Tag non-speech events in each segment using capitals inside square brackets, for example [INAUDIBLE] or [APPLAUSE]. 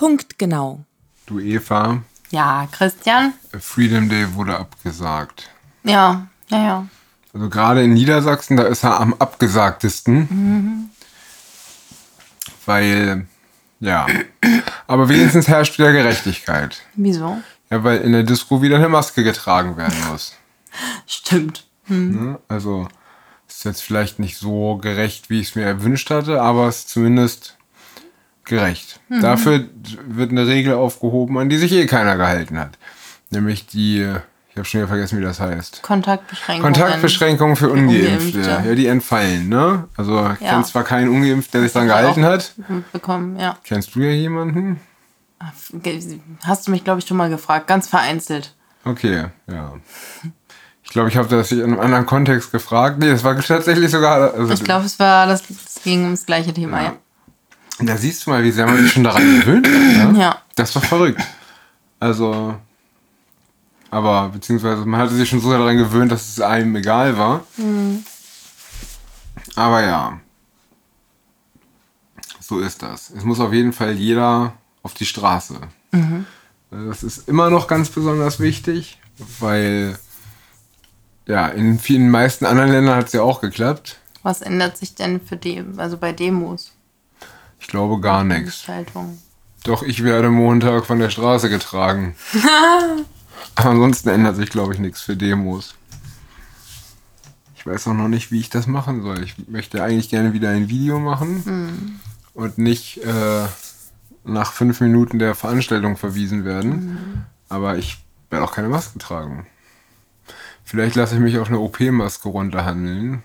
Punktgenau. Du Eva, Ja, Christian? Freedom Day wurde abgesagt. Ja, ja, ja. Also gerade in Niedersachsen, da ist er am abgesagtesten. Weil, ja. Aber wenigstens herrscht wieder Gerechtigkeit. Wieso? Ja, weil in der Disco wieder eine Maske getragen werden muss. [LAUGHS] Stimmt. Ne? Also ist jetzt vielleicht nicht so gerecht, wie ich es mir erwünscht hatte, aber es ist zumindest gerecht. Dafür wird eine Regel aufgehoben, an die sich eh keiner gehalten hat. Nämlich die, ich habe schon wieder vergessen, wie das heißt. Kontaktbeschränkungen. Kontaktbeschränkungen für Ungeimpfte. Ungeimpfte. Ja, die entfallen, ne? Also ich Ja. kenn zwar keinen Ungeimpften, der sich Ich hab gehalten hat. Bekommen, ja. Kennst du ja jemanden? Hast du mich, glaube ich, schon mal gefragt. Ganz vereinzelt. Okay, ja. Ich glaube, ich habe das in einem anderen Kontext gefragt. Nee, das war tatsächlich sogar. Also, Ich glaube, es war, das, es ging ums gleiche Thema, ja. Da siehst du mal, wie sehr man sich schon daran gewöhnt hat. Ne? Ja. Das war verrückt. Also, aber beziehungsweise man hatte sich schon so sehr daran gewöhnt, dass es einem egal war. Aber ja, so ist das. Es muss auf jeden Fall jeder auf die Straße. Das ist immer noch ganz besonders wichtig, weil ja, in vielen meisten anderen Ländern hat es ja auch geklappt. Was ändert sich denn für die, also bei Demos? Ich glaube gar nichts. Doch, ich werde Montag von der Straße getragen. [LAUGHS] Aber ansonsten ändert sich, glaube ich, nichts für Demos. Ich weiß auch noch nicht, wie ich das machen soll. Ich möchte eigentlich gerne wieder ein Video machen und nicht äh, nach fünf Minuten der Veranstaltung verwiesen werden. Aber ich werde auch keine Maske tragen. Vielleicht lasse ich mich auf eine OP-Maske runterhandeln.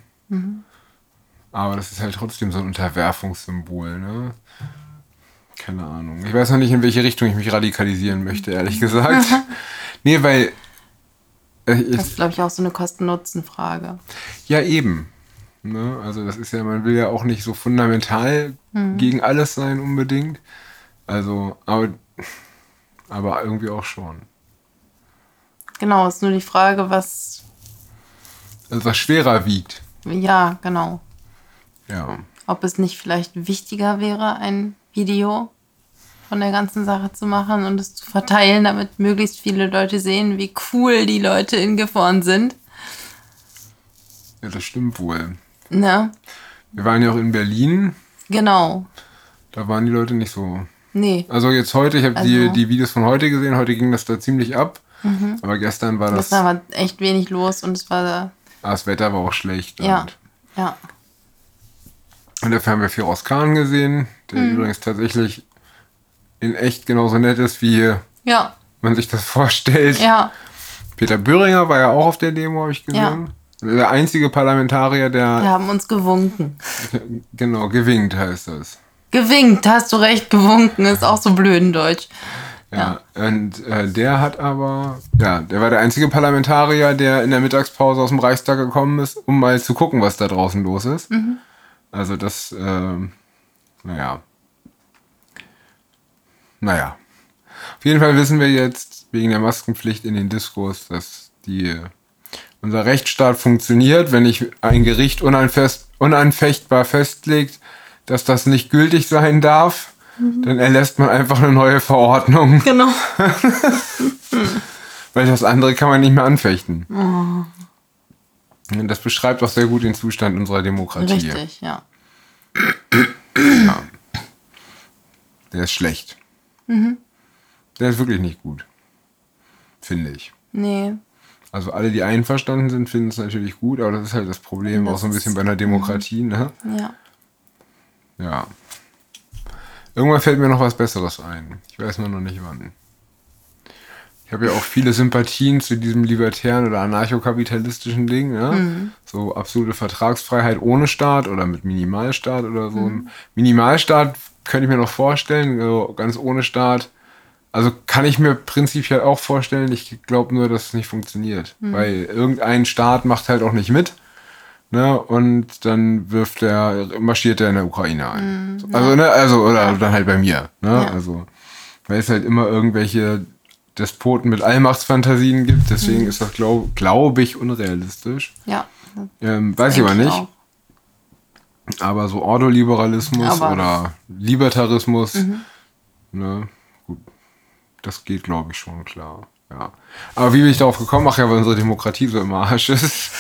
Aber das ist halt trotzdem so ein Unterwerfungssymbol, ne? Keine Ahnung. Ich weiß noch nicht, in welche Richtung ich mich radikalisieren möchte, ehrlich gesagt. [LAUGHS] nee, weil. Äh, Das ist, glaube ich, auch so eine Kosten-Nutzen-Frage. ja, eben. Ne? Also, das ist ja, man will ja auch nicht so fundamental gegen alles sein, unbedingt. Also, aber, aber irgendwie auch schon. Genau, ist nur die Frage, was. Also, was schwerer wiegt. Ja, genau. Ja. Ob es nicht vielleicht wichtiger wäre, ein Video von der ganzen Sache zu machen und es zu verteilen, damit möglichst viele Leute sehen, wie cool die Leute in Gifhorn sind. Ja, das stimmt wohl. Ne? Wir waren ja auch in Berlin. Genau. Da waren die Leute nicht so. Nee. Also jetzt heute, ich habe die, Also- Mhm. die Videos von heute gesehen, heute ging das da ziemlich ab. Aber gestern war das, Das war echt wenig los und es war. ah, das Wetter war auch schlecht. Ja. Ja. Und dafür haben wir Firoz Khan gesehen, der Mhm. übrigens tatsächlich in echt genauso nett ist, wie Ja. man sich das [LAUGHS] vorstellt. Ja. Peter Böhringer war ja auch auf der Demo, habe ich gesehen. Der einzige Parlamentarier, der Wir haben uns gewunken. [LAUGHS] genau gewinkt heißt das. Gewinkt, hast du recht, gewunken ist auch so blöd in Deutsch. Ja, und äh, der hat aber, ja, der war der einzige Parlamentarier, der in der Mittagspause aus dem Reichstag gekommen ist, um mal zu gucken, was da draußen los ist. Also das, ähm, naja. Naja. Auf jeden Fall wissen wir jetzt wegen der Maskenpflicht in den Diskos, dass die, unser Rechtsstaat funktioniert, wenn nicht ein Gericht unanfest, unanfechtbar festlegt, dass das nicht gültig sein darf, dann erlässt man einfach eine neue Verordnung. Genau. [LAUGHS] Weil das andere kann man nicht mehr anfechten. Und das beschreibt auch sehr gut den Zustand unserer Demokratie. Richtig, ja. Der ist schlecht. Der ist wirklich nicht gut. Finde ich. Nee. Also alle, die einverstanden sind, finden es natürlich gut, aber das ist halt das Problem Das auch so ein bisschen bei einer Demokratie, ne? Ja. Ja. Irgendwann fällt mir noch was Besseres ein. Ich weiß nur noch nicht wann. Ich habe ja auch viele Sympathien zu diesem libertären oder anarchokapitalistischen Ding, ne? So absolute Vertragsfreiheit ohne Staat oder mit Minimalstaat oder so. Ein Minimalstaat könnte ich mir noch vorstellen, so ganz ohne Staat. Also kann ich mir prinzipiell auch vorstellen, ich glaube nur, dass es nicht funktioniert. Weil irgendein Staat macht halt auch nicht mit. Ne, und dann wirft der, marschiert er in der Ukraine ein. So, Also, ne, also, oder dann halt bei mir. Ne? Ja. Also, weil es halt immer irgendwelche Despoten mit Allmachtsfantasien gibt, deswegen ist das, glaube glaub ich, unrealistisch. Ja. Ähm, weiß ich aber nicht. auch. Aber so Ordoliberalismus Aber- oder Libertarismus, ne, das geht, glaube ich, schon klar. Ja. Aber wie bin ich darauf gekommen? Ach ja, weil unsere Demokratie so im Arsch ist.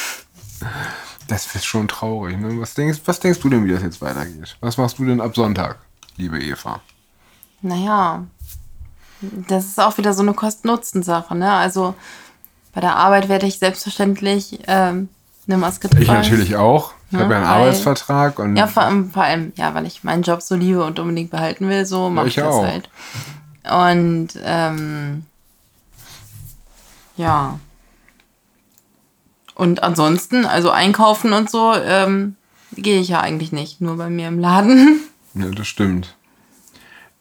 Das ist schon traurig. Ne? Was, denkst, was denkst du denn, wie das jetzt weitergeht? Was machst du denn ab Sonntag, liebe Eva? Naja, das ist auch wieder so eine Kosten-Nutzen-Sache. Ne? Also bei der Arbeit werde ich selbstverständlich ähm, eine Maske tragen. Ich natürlich auch. Ich Ja, habe ja einen weil- Arbeitsvertrag und Ja, vor allem, vor allem, ja, weil ich meinen Job so liebe und unbedingt behalten will, so mache ich ich das auch. halt. Und ähm, ja. Und ansonsten, also einkaufen und so, ähm, gehe ich ja eigentlich nicht, nur bei mir im Laden. [LAUGHS] Ja, das stimmt.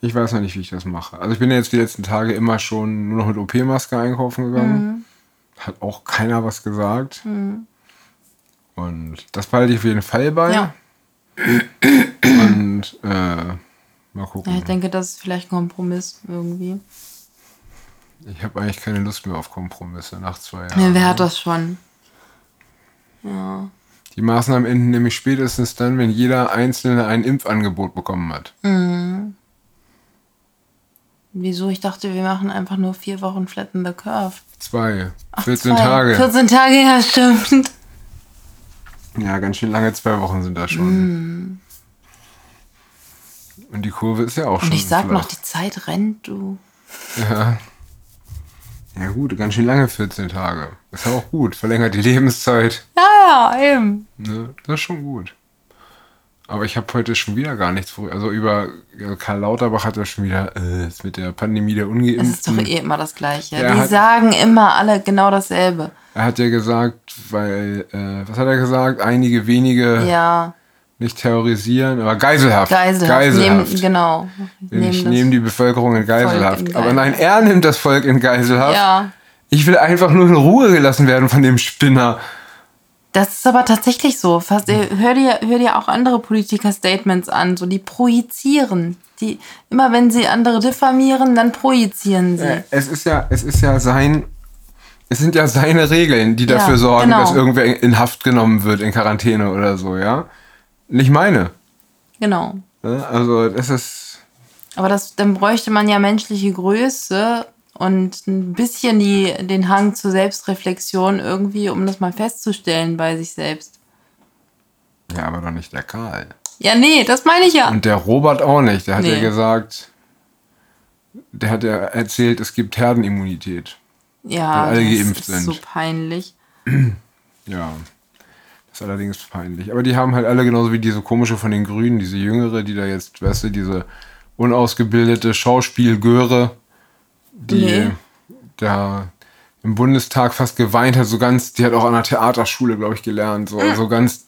Ich weiß noch nicht, wie ich das mache. Also ich bin ja jetzt die letzten Tage immer schon nur noch mit OP-Maske einkaufen gegangen. Hat auch keiner was gesagt. Und das behalte ich auf jeden Fall bei. Ja. Und äh, mal gucken. ja, ich denke, das ist vielleicht ein Kompromiss irgendwie. Ich habe eigentlich keine Lust mehr auf Kompromisse nach zwei Jahren. Ja, wer hat das schon? Ja. Die Maßnahmen enden nämlich spätestens dann, wenn jeder Einzelne ein Impfangebot bekommen hat. Wieso? Ich dachte, wir machen einfach nur vier Wochen Flatten the Curve. Zwei. Ach, 14 zwei. Tage. 14 Tage, ja, stimmt. Ja, ganz schön lange zwei Wochen sind das schon. Und die Kurve ist ja auch schon Mm. Und ich sag flach. noch, die Zeit rennt, du. Ja. Ja gut, ganz schön lange 14 Tage. Ist ja auch gut. Verlängert die Lebenszeit. Ja, ja, eben. Ne? Das ist schon gut. Aber ich habe heute schon wieder gar nichts vor. Also über Karl Lauterbach hat er schon wieder äh, mit der Pandemie der Es ist doch Ungeimpften. eh immer das Gleiche. Der die hat- sagen immer alle genau dasselbe. Er hat ja gesagt, weil, äh, was hat er gesagt? Einige wenige Ja, nicht terrorisieren, aber Geiselhaft. Geiselhaft. Geiselhaft. Nehmen, genau. ich das- nehme die Bevölkerung in Geiselhaft. in Aber nein, er nimmt das Volk in Geiselhaft. Ja, Ich will einfach nur in Ruhe gelassen werden von dem Spinner. Das ist aber tatsächlich so. Fast, äh, hör, dir, hör dir auch andere Politiker-Statements an. So, die projizieren. Die, immer wenn sie andere diffamieren, dann projizieren sie. Es ist ja, es ist ja sein, es sind ja seine Regeln, die Ja, dafür sorgen, genau. dass irgendwer in Haft genommen wird, in Quarantäne oder so, ja? Nicht meine. Genau. Ne? Also, das ist, Aber das, dann bräuchte man ja menschliche Größe und ein bisschen die, den Hang zur Selbstreflexion irgendwie, um das mal festzustellen bei sich selbst. ja, aber doch nicht der Karl. Ja, nee, das meine ich ja. Und der Robert auch nicht. Der hat ja Nee. gesagt, der hat ja erzählt, es gibt Herdenimmunität. Ja, weil alle das geimpft ist sind. so peinlich. Ja. Das ist allerdings peinlich. Aber die haben halt alle genauso wie diese komische von den Grünen, diese Jüngere, die da jetzt, weißt du, diese unausgebildete Schauspielgöre, die Nee. da im Bundestag fast geweint hat, so ganz, die hat auch an der Theaterschule, glaube ich, gelernt, so, so ganz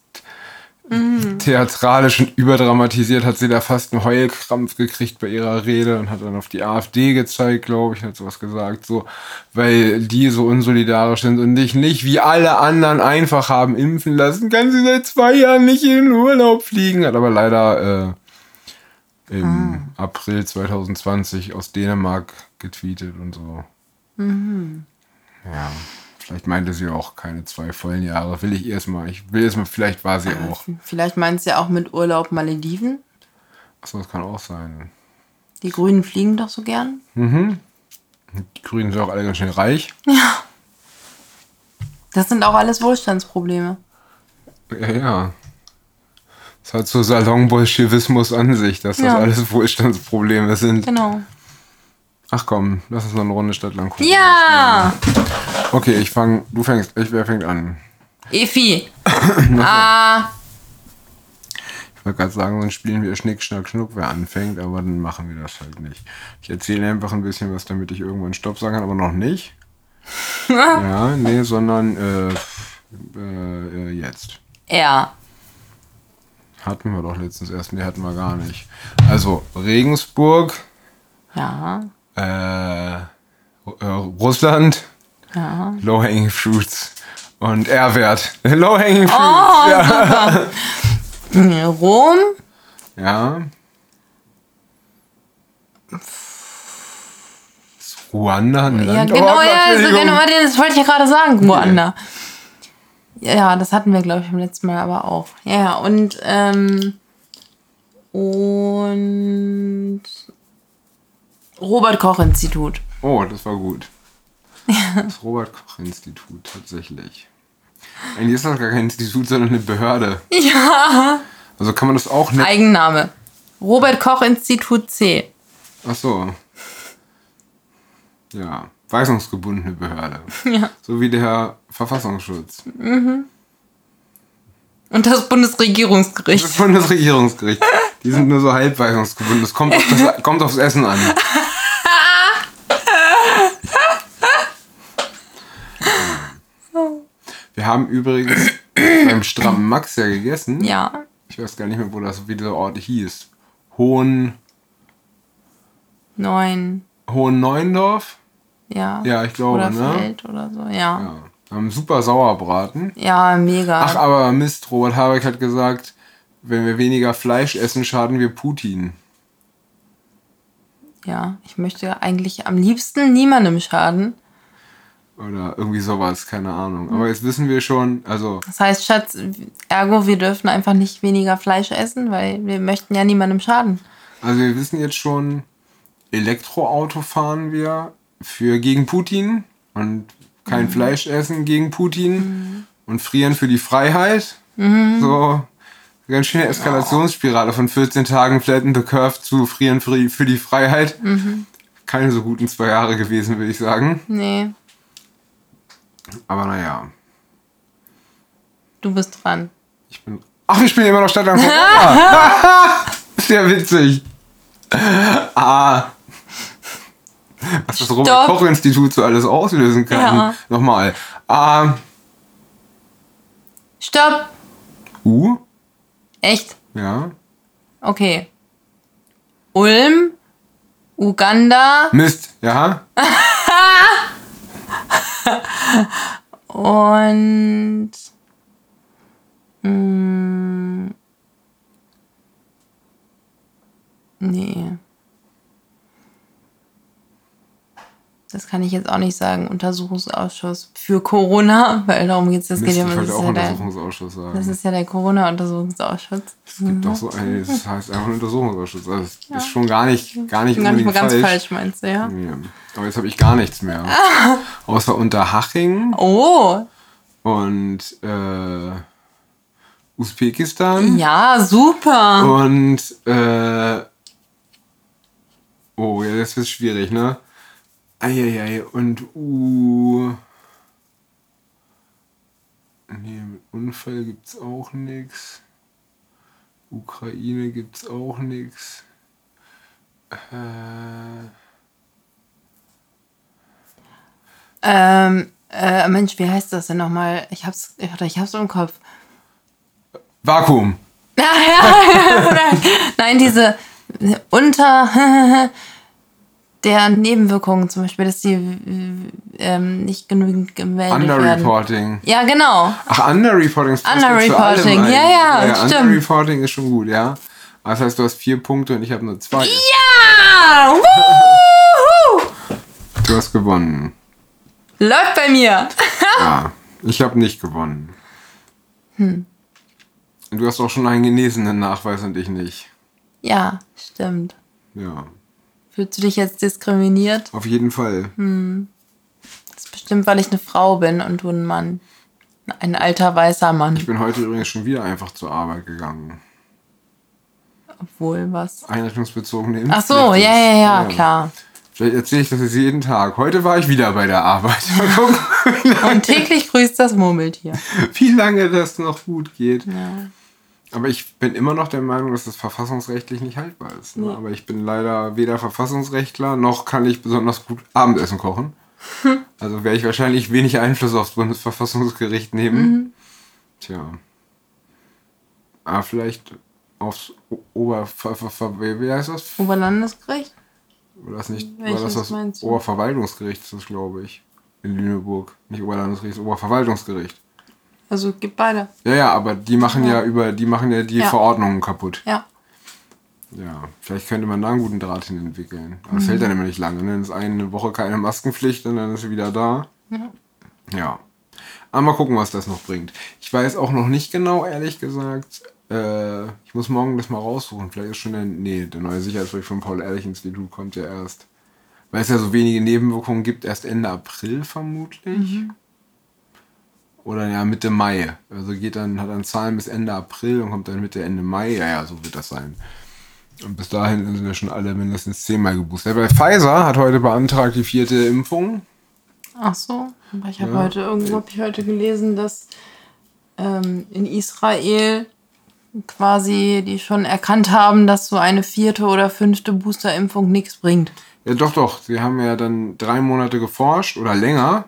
theatralisch und überdramatisiert hat sie da fast einen Heulkrampf gekriegt bei ihrer Rede und hat dann auf die AfD gezeigt, glaube ich, hat sowas gesagt, so, weil die so unsolidarisch sind und dich nicht wie alle anderen einfach haben impfen lassen, kann sie seit zwei Jahren nicht in den Urlaub fliegen, hat aber leider äh, im April 2020 aus Dänemark getweetet und so. Ja, vielleicht meinte sie auch keine zwei vollen Jahre. Will ich erstmal. Ich will erstmal, vielleicht war sie auch. Vielleicht meinst du ja auch mit Urlaub Malediven. Achso, das kann auch sein. Die Grünen fliegen doch so gern. Die Grünen sind auch alle ganz schön reich. Das sind auch alles Wohlstandsprobleme. Ja, ja. Das hat so Salon-Bolschewismus an sich, dass das Ja. alles Wohlstandsprobleme sind. Genau. Ach komm, lass uns noch eine Runde Stadtland gucken. Ja! Okay, ich fang, du fängst, ich, wer fängt an? Efi. [COUGHS] ah, Ich wollte gerade sagen, sonst spielen wir Schnick, Schnack, Schnuck, wer anfängt, aber dann machen wir das halt nicht. Ich erzähle einfach ein bisschen was, damit ich irgendwann Stopp sagen kann, aber noch nicht. [LAUGHS] ja, nee, sondern äh, äh, äh, jetzt. er. Hatten wir doch letztens erst, nee, hatten wir gar nicht. Also, Regensburg, Ja. äh, äh, Russland, Ja. Low-Hanging Fruits und R-Wert. [LAUGHS] Low-Hanging Fruits, Oh, ja. super. Rom. ja. Ruanda, ein Ja, Land? genau, Oh, ja, so Entschuldigung. genau, das wollte ich ja gerade sagen, Ruanda. Ja, das hatten wir, glaube ich, beim letzten Mal aber auch. Ja, und, ähm, und Robert Koch Institut. Oh, das war gut. [LAUGHS] Das Robert-Koch-Institut, tatsächlich. Eigentlich ist das gar kein Institut, sondern eine Behörde. Ja. Also kann man das auch nicht. Eigenname. Robert Koch Institut C. Ach so. Ja, weisungsgebundene Behörde. [LAUGHS] Ja. So wie der Verfassungsschutz. Und das Bundesregierungsgericht. Das Bundesregierungsgericht. Die sind nur so halb weisungsgebunden. Das kommt, auf das [LAUGHS] kommt aufs Essen an. Wir haben übrigens beim strammen Max ja gegessen. Ja. Ich weiß gar nicht mehr, wo das wie der Ort hieß. Hohen, Neun. Hohen Neuendorf? Ja. Ja, ich glaube, oder ne? Feld oder so. Ja. Ja. Wir haben super Sauerbraten. Ja, mega. Ach, aber Mist, Robert Habeck hat gesagt, wenn wir weniger Fleisch essen, schaden wir Putin. ja. Ich möchte eigentlich am liebsten niemandem schaden. Oder irgendwie sowas, keine Ahnung. Aber jetzt wissen wir schon, also Das heißt, Schatz, ergo, wir dürfen einfach nicht weniger Fleisch essen, weil wir möchten ja niemandem schaden. Also wir wissen jetzt schon, Elektroauto fahren wir für gegen Putin und kein Fleisch essen gegen Putin und frieren für die Freiheit. So ganz schöne Eskalationsspirale von 14 Tagen Flatten the Curve zu frieren für die, für die Freiheit. Keine so guten zwei Jahre gewesen, würde ich sagen. Nee, Aber naja, du bist dran. ich bin. Ach, ich bin immer noch Stadt am Corona. [LAUGHS] [LAUGHS] Sehr witzig. Ah. Was das Robert-Koch-Institut so alles auslösen kann. Ja. Nochmal. A. Stopp! U. Echt? Ja. Okay. Ulm, Uganda Mist. Ja. [LAUGHS] und. Mm, nee. Das kann ich jetzt auch nicht sagen. Untersuchungsausschuss für Corona, [LAUGHS] weil darum geht es. Das, Mist, geht ja, das, ist auch ja der, Untersuchungsausschuss sagen. das ist ja der Corona-Untersuchungsausschuss. es gibt doch so eine, das heißt einfach ein Untersuchungsausschuss. Also das ist schon gar nicht, gar nicht Gar nicht mal ganz falsch. falsch, meinst du, ja? Nee. Aber jetzt habe ich gar nichts mehr. Außer Unterhaching Oh, und äh, Usbekistan. ja, super. Und äh, oh, ja, das wird schwierig, ne? Eieiei, und U. Nee, mit Unfall gibt's auch nix. Ukraine gibt's auch nix. Äh, Ähm, äh, Mensch, wie heißt das denn nochmal? Ich hab's, oder ich hab's im Kopf. Vakuum. [LAUGHS] Nein, diese unter [LAUGHS] der Nebenwirkungen zum Beispiel, dass die ähm, nicht genügend gemeldet werden. Underreporting. Ja, genau. Ach, Underreporting ist Underreporting, allem ein. ja, ja, stimmt. Underreporting ist schon gut, ja. Das heißt, du hast vier Punkte und ich habe nur zwei. Ja! [LAUGHS] Wuhu! Du hast gewonnen. Läuft bei mir. [LAUGHS] Ja, ich habe nicht gewonnen. Hm. Und du hast auch schon einen genesenen Nachweis und ich nicht. Ja, stimmt. Ja, Fühlst du dich jetzt diskriminiert? auf jeden Fall. Das ist bestimmt, weil ich eine Frau bin und du ein Mann. Ein alter weißer Mann. Ich bin heute übrigens schon wieder einfach zur Arbeit gegangen. Obwohl, was? Einrichtungsbezogene Ach Impfpflicht so, ist- ja, ja, ja, klar. Vielleicht erzähle ich das jetzt jeden Tag. Heute war ich wieder bei der Arbeit. [LAUGHS] Mal gucken, Und täglich grüßt das Murmeltier. wie lange das noch gut geht. Ja. Aber ich bin immer noch der Meinung, dass das verfassungsrechtlich nicht haltbar ist. Ne? Nee. Aber ich bin leider weder Verfassungsrechtler, noch kann ich besonders gut Abendessen kochen. Also werde ich wahrscheinlich wenig Einfluss aufs Bundesverfassungsgericht nehmen. Tja. Aber vielleicht aufs Ober... Wie heißt das? Oberlandesgericht? War das nicht... War Welches das das meinst du? Oberverwaltungsgericht, ist das glaube ich. In Lüneburg. Nicht Oberlandesgericht, das Oberverwaltungsgericht. Also gibt beide. Ja, ja, aber die machen ja, über... Die machen ja die Ja. Verordnungen kaputt. Ja. Ja, vielleicht könnte man da einen guten Draht hin entwickeln. Aber es hält dann immer nicht lange. Ne? Dann ist eine Woche keine Maskenpflicht und dann ist sie wieder da. Ja. Ja. Aber mal gucken, was das noch bringt. Ich weiß auch noch nicht genau, ehrlich gesagt. Äh, ich muss morgen das mal raussuchen. Vielleicht ist schon der. Nee, der neue Sicherheitsbericht vom Paul-Ehrlich-Institut kommt ja erst weil es ja so wenige Nebenwirkungen gibt, erst Ende April vermutlich. Oder ja, Mitte Mai. Also geht dann, hat dann Zahlen bis Ende April und kommt dann Mitte, Ende Mai. Ja, ja, so wird das sein. Und bis dahin sind wir schon alle mindestens zehnmal geboostert. Bei Pfizer hat heute beantragt die vierte Impfung. Ach so. Aber ich habe heute irgendwo habe ich heute gelesen, dass ähm, in Israel quasi die schon erkannt haben, dass so eine vierte oder fünfte Boosterimpfung nichts bringt. Ja, doch, doch. Sie haben ja dann drei Monate geforscht oder länger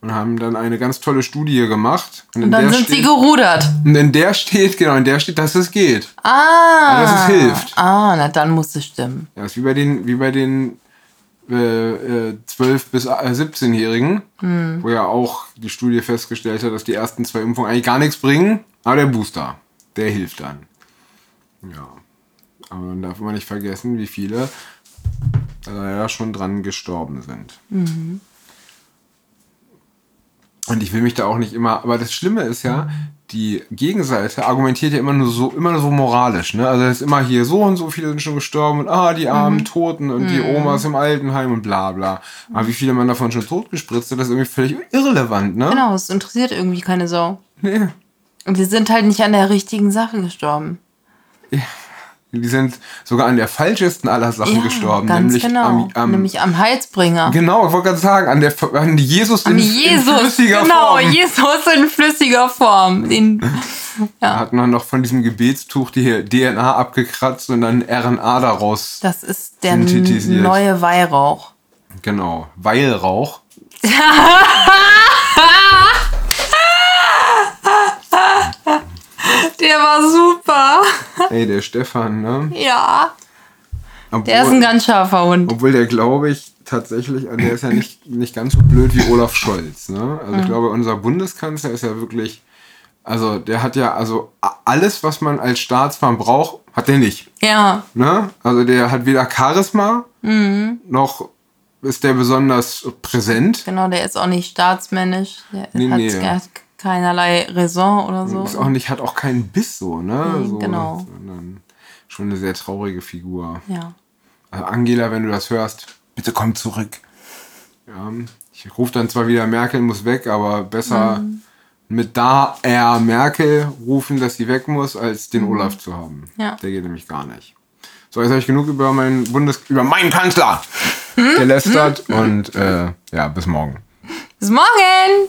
und haben dann eine ganz tolle Studie gemacht. Und, Und dann sind sie steht, gerudert. und in der steht, genau, in der steht, dass es geht. Ah. dass es hilft. Ah, na dann muss es stimmen. Ja, ist wie bei den, wie bei den äh, äh, 12- bis äh, 17-Jährigen, wo ja auch die Studie festgestellt hat, dass die ersten zwei Impfungen eigentlich gar nichts bringen, aber der Booster, der hilft dann. Ja. Aber man darf immer nicht vergessen, wie viele leider schon dran gestorben sind. Und ich will mich da auch nicht immer, aber das Schlimme ist ja, die Gegenseite argumentiert ja immer nur so, immer nur so moralisch, ne? Also es ist immer hier so und so viele sind schon gestorben und ah, die armen Toten und die Omas im Altenheim und bla bla. Aber wie viele man davon schon totgespritzt hat, das ist irgendwie völlig irrelevant, ne? Genau, es interessiert irgendwie keine Sau. Nee. Und wir sind halt nicht an der richtigen Sache gestorben. Die sind sogar an der falschesten aller Sachen gestorben, ganz nämlich genau. am, am nämlich am Heilsbringer. Genau, ich wollte gerade sagen, an, der, an Jesus, An in, in Jesus, flüssiger genau, Form. Jesus in flüssiger Form. Den, Da [LAUGHS] hat man noch von diesem Gebetstuch die DNA abgekratzt und dann RNA daraus. das ist der neue Weihrauch. Genau. Weihrauch. [LAUGHS] Der war super. Ey, der Stefan, ne? Ja. Obwohl, Der ist ein ganz scharfer Hund. obwohl der, glaube ich, tatsächlich, der ist ja nicht, nicht ganz so blöd wie Olaf Scholz, ne? Also ich glaube, unser Bundeskanzler ist ja wirklich, also der hat ja, also alles, was man als Staatsmann braucht, hat der nicht. Ja. Ne? Also der hat weder Charisma, noch ist der besonders präsent. Genau, der ist auch nicht staatsmännisch. Der Nee, nee. Er keinerlei Raison oder so. Ist auch nicht, hat auch keinen Biss so, ne? Nee, so, genau. Sondern schon eine sehr traurige Figur. Ja. Also Angela, wenn du das hörst, bitte komm zurück. Ja, ich rufe dann zwar wieder Merkel muss weg, aber besser Mhm. mit da er Merkel rufen, dass sie weg muss, als den Olaf zu haben. Mhm. Ja. Der geht nämlich gar nicht. So, jetzt habe ich genug über meinen Bundes über meinen Kanzler Hm? gelästert und äh, ja, bis morgen. Bis morgen!